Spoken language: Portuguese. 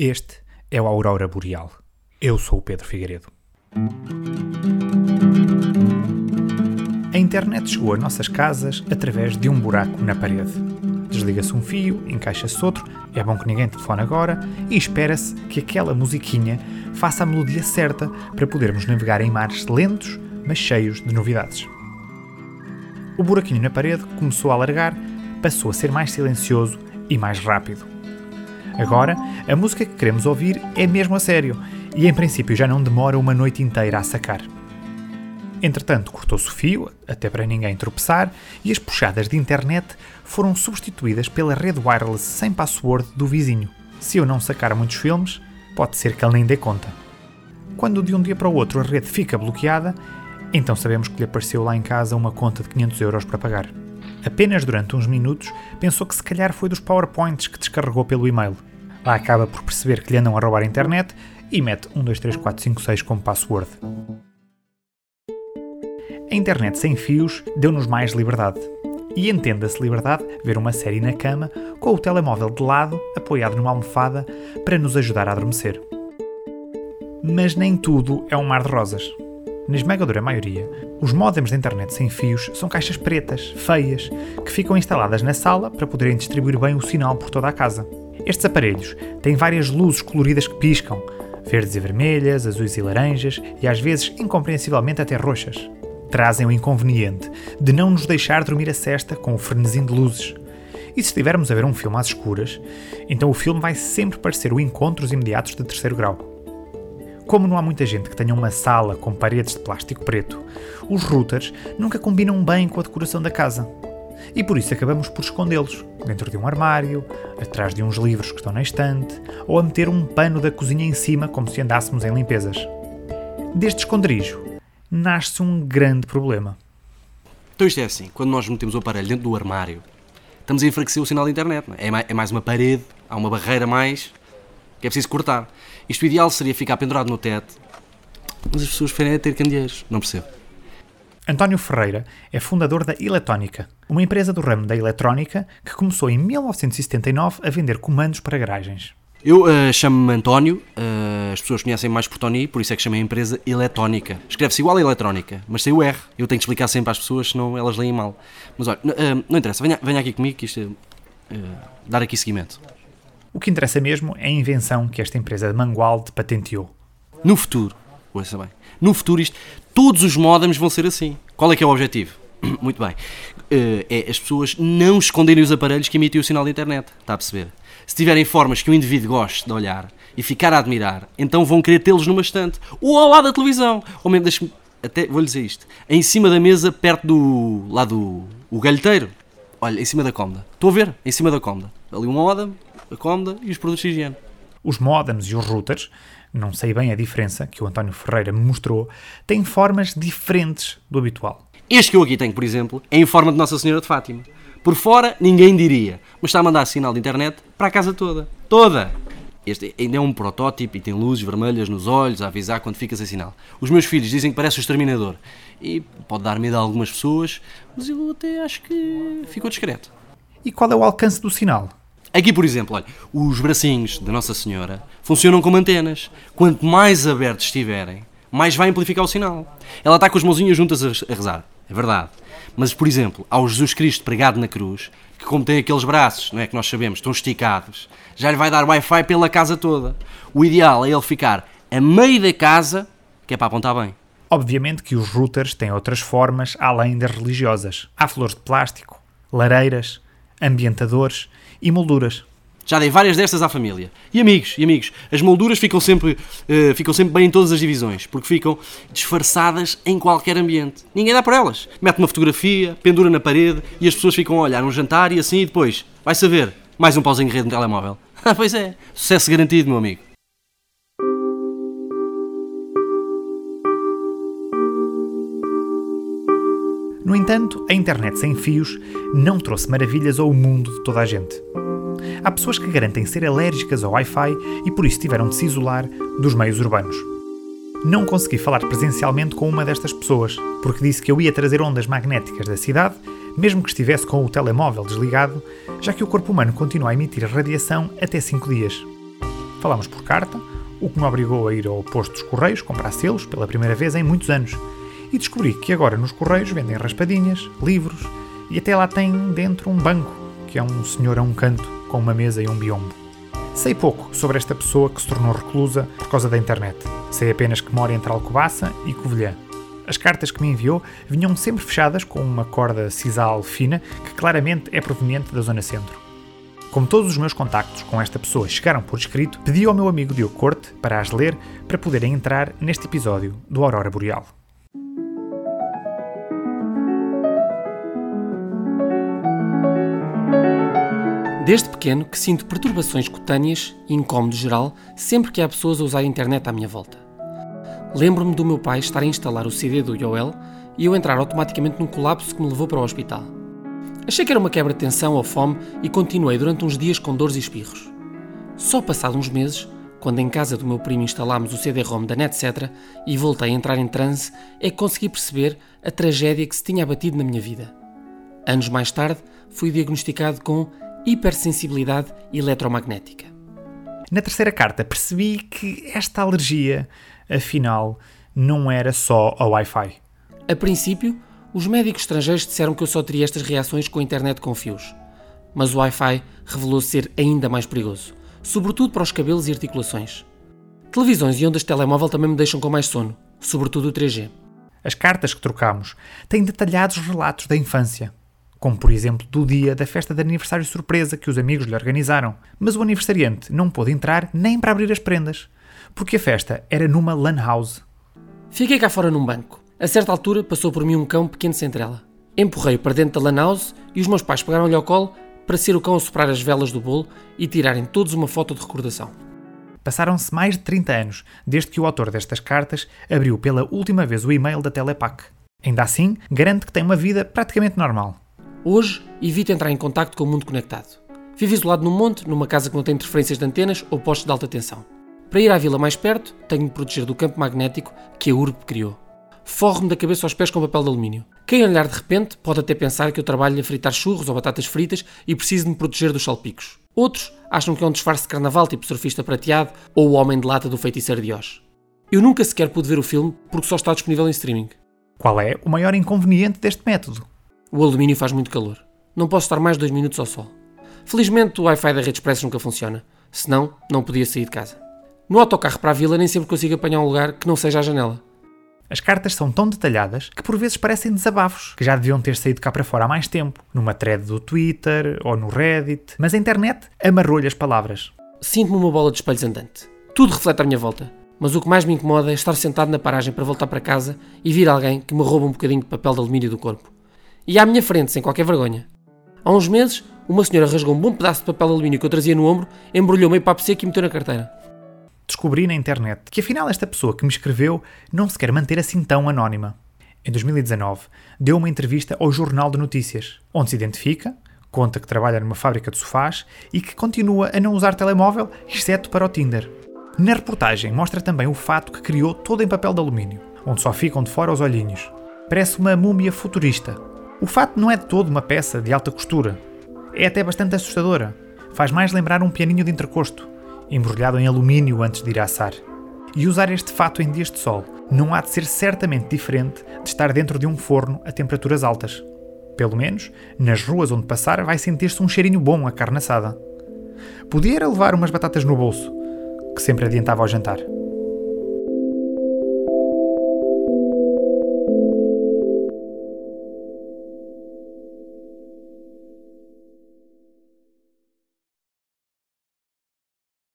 Este é o Aurora Boreal. Eu sou o Pedro Figueiredo. A internet chegou às nossas casas através de um buraco na parede. Desliga-se um fio, encaixa-se outro, é bom que ninguém telefone agora e espera-se que aquela musiquinha faça a melodia certa para podermos navegar em mares lentos, mas cheios de novidades. O buraquinho na parede começou a alargar, passou a ser mais silencioso e mais rápido. Agora, a música que queremos ouvir é mesmo a sério e em princípio já não demora uma noite inteira a sacar. Entretanto, cortou-se o fio, até para ninguém tropeçar, e as puxadas de internet foram substituídas pela rede wireless sem password do vizinho. Se eu não sacar muitos filmes, pode ser que ele nem dê conta. Quando de um dia para o outro a rede fica bloqueada, então sabemos que lhe apareceu lá em casa uma conta de 500 euros para pagar. Apenas durante uns minutos pensou que se calhar foi dos PowerPoints que descarregou pelo e-mail. Lá acaba por perceber que lhe andam a roubar a internet e mete 1, 2, 3, 4, 5, 6 como password. A internet sem fios deu-nos mais liberdade. E entenda-se liberdade ver uma série na cama com o telemóvel de lado, apoiado numa almofada, para nos ajudar a adormecer. Mas nem tudo é um mar de rosas. Na esmagadora maioria, os modems de internet sem fios são caixas pretas, feias, que ficam instaladas na sala para poderem distribuir bem o sinal por toda a casa. Estes aparelhos têm várias luzes coloridas que piscam, verdes e vermelhas, azuis e laranjas e às vezes incompreensivelmente até roxas. Trazem o inconveniente de não nos deixar dormir a cesta com o frenesim de luzes. E se estivermos a ver um filme às escuras, então o filme vai sempre parecer o encontros imediatos de terceiro grau. Como não há muita gente que tenha uma sala com paredes de plástico preto, os routers nunca combinam bem com a decoração da casa e por isso acabamos por escondê-los dentro de um armário, atrás de uns livros que estão na estante, ou a meter um pano da cozinha em cima como se andássemos em limpezas. Deste esconderijo nasce um grande problema. Então isto é assim, quando nós metemos o aparelho dentro do armário, estamos a enfraquecer o sinal da internet. É? é? mais uma parede, há uma barreira mais que é preciso cortar. Isto ideal seria ficar pendurado no teto, mas as pessoas preferem ter candeeiros, não percebo. António Ferreira é fundador da Eletónica, uma empresa do ramo da eletrónica que começou em 1979 a vender comandos para garagens. Eu uh, chamo-me António, uh, as pessoas conhecem mais por Tony, por isso é que chamei a empresa Eletónica. Escreve-se igual a Eletrónica, mas sem o R. Eu tenho que explicar sempre às pessoas, senão elas leem mal. Mas olha, uh, não interessa, venha, venha aqui comigo que isto é dar aqui seguimento. O que interessa mesmo é a invenção que esta empresa de Mangualde patenteou. No futuro, ouça bem, no futuro isto, todos os modems vão ser assim. Qual é que é o objetivo? Muito bem. Uh, é as pessoas não esconderem os aparelhos que emitem o sinal da internet. Está a perceber? Se tiverem formas que o indivíduo goste de olhar e ficar a admirar, então vão querer tê-los numa estante. Ou ao lado da televisão. Ou mesmo, até vou-lhe dizer isto. Em cima da mesa, perto do. lá do. o galheteiro. Olha, em cima da cómoda. Estou a ver? Em cima da cómoda. Ali um modem, a cómoda e os produtos de higiene. Os modems e os routers não sei bem a diferença, que o António Ferreira me mostrou, têm formas diferentes do habitual. Este que eu aqui tenho, por exemplo, é em forma de Nossa Senhora de Fátima. Por fora, ninguém diria, mas está a mandar sinal de internet para a casa toda. Toda! Este ainda é um protótipo e tem luzes vermelhas nos olhos a avisar quando fica sem sinal. Os meus filhos dizem que parece o exterminador. E pode dar medo a algumas pessoas, mas eu até acho que ficou discreto. E qual é o alcance do sinal? Aqui, por exemplo, olha, os bracinhos da Nossa Senhora funcionam como antenas. Quanto mais abertos estiverem, mais vai amplificar o sinal. Ela está com as mãozinhas juntas a rezar, é verdade. Mas, por exemplo, ao Jesus Cristo pregado na cruz, que como tem aqueles braços, não é que nós sabemos, estão esticados, já lhe vai dar Wi-Fi pela casa toda. O ideal é ele ficar a meio da casa, que é para apontar bem. Obviamente que os routers têm outras formas além das religiosas. Há flores de plástico, lareiras, ambientadores e molduras. Já dei várias destas à família. E amigos, e amigos. As molduras ficam sempre, uh, ficam sempre bem em todas as divisões, porque ficam disfarçadas em qualquer ambiente. Ninguém dá por elas. Mete uma fotografia, pendura na parede e as pessoas ficam a olhar um jantar e assim e depois, vai saber, mais um pauzinho de rede no telemóvel. Ah, pois é, sucesso garantido, meu amigo. No entanto, a internet sem fios não trouxe maravilhas ao mundo de toda a gente. Há pessoas que garantem ser alérgicas ao Wi-Fi e por isso tiveram de se isolar dos meios urbanos. Não consegui falar presencialmente com uma destas pessoas, porque disse que eu ia trazer ondas magnéticas da cidade, mesmo que estivesse com o telemóvel desligado, já que o corpo humano continua a emitir radiação até 5 dias. Falámos por carta, o que me obrigou a ir ao posto dos Correios comprar selos pela primeira vez em muitos anos. E descobri que agora nos Correios vendem raspadinhas, livros e até lá tem dentro um banco, que é um senhor a um canto com uma mesa e um biombo. Sei pouco sobre esta pessoa que se tornou reclusa por causa da internet. Sei apenas que mora entre Alcobaça e Covilhã. As cartas que me enviou vinham sempre fechadas com uma corda sisal fina que claramente é proveniente da zona centro. Como todos os meus contactos com esta pessoa chegaram por escrito, pedi ao meu amigo Diogo Corte para as ler para poderem entrar neste episódio do Aurora Boreal. Desde pequeno que sinto perturbações cutâneas e incómodo geral sempre que há pessoas a usar a internet à minha volta. Lembro-me do meu pai estar a instalar o CD do Yoel e eu entrar automaticamente num colapso que me levou para o hospital. Achei que era uma quebra de tensão ou fome e continuei durante uns dias com dores e espirros. Só passado uns meses, quando em casa do meu primo instalámos o CD-ROM da NetCetra e voltei a entrar em transe, é que consegui perceber a tragédia que se tinha abatido na minha vida. Anos mais tarde, fui diagnosticado com hipersensibilidade eletromagnética. Na terceira carta percebi que esta alergia, afinal, não era só a Wi-Fi. A princípio, os médicos estrangeiros disseram que eu só teria estas reações com a internet com fios. Mas o Wi-Fi revelou ser ainda mais perigoso, sobretudo para os cabelos e articulações. Televisões e ondas de telemóvel também me deixam com mais sono, sobretudo o 3G. As cartas que trocamos têm detalhados relatos da infância, como por exemplo do dia da festa de aniversário surpresa que os amigos lhe organizaram, mas o aniversariante não pôde entrar nem para abrir as prendas, porque a festa era numa lan house. Fiquei cá fora num banco. A certa altura passou por mim um cão pequeno sem trela. Empurrei-o para dentro da lan house e os meus pais pegaram-lhe ao colo para ser o cão a soprar as velas do bolo e tirarem todos uma foto de recordação. Passaram-se mais de 30 anos desde que o autor destas cartas abriu pela última vez o e-mail da Telepac. Ainda assim, garante que tem uma vida praticamente normal. Hoje, evito entrar em contacto com o mundo conectado. Vivo isolado num monte, numa casa que não tem interferências de antenas ou postos de alta tensão. Para ir à vila mais perto, tenho de proteger do campo magnético que a URB criou. Forro-me da cabeça aos pés com papel de alumínio. Quem olhar de repente pode até pensar que eu trabalho a fritar churros ou batatas fritas e preciso de me proteger dos salpicos. Outros acham que é um disfarce de carnaval tipo surfista prateado ou o homem de lata do feiticeiro de Oz. Eu nunca sequer pude ver o filme porque só está disponível em streaming. Qual é o maior inconveniente deste método? O alumínio faz muito calor. Não posso estar mais de dois minutos ao sol. Felizmente o Wi-Fi da rede express nunca funciona. Senão, não podia sair de casa. No autocarro para a vila nem sempre consigo apanhar um lugar que não seja a janela. As cartas são tão detalhadas que por vezes parecem desabafos, que já deviam ter saído cá para fora há mais tempo, numa thread do Twitter ou no Reddit, mas a internet amarrou-lhe as palavras. Sinto-me uma bola de espelhos andante. Tudo reflete à minha volta. Mas o que mais me incomoda é estar sentado na paragem para voltar para casa e vir alguém que me rouba um bocadinho de papel de alumínio do corpo e à minha frente, sem qualquer vergonha. Há uns meses, uma senhora rasgou um bom pedaço de papel alumínio que eu trazia no ombro, embrulhou meio papo seco e meteu na carteira. Descobri na internet que afinal esta pessoa que me escreveu não se quer manter assim tão anónima. Em 2019, deu uma entrevista ao Jornal de Notícias, onde se identifica, conta que trabalha numa fábrica de sofás e que continua a não usar telemóvel, exceto para o Tinder. Na reportagem mostra também o fato que criou todo em papel de alumínio, onde só ficam de fora os olhinhos. Parece uma múmia futurista, o fato não é de todo uma peça de alta costura. É até bastante assustadora. Faz mais lembrar um pianinho de entrecosto, embrulhado em alumínio antes de ir assar. E usar este fato em dias de sol não há de ser certamente diferente de estar dentro de um forno a temperaturas altas. Pelo menos, nas ruas onde passar vai sentir-se um cheirinho bom a carne assada. Podia levar umas batatas no bolso, que sempre adiantava ao jantar.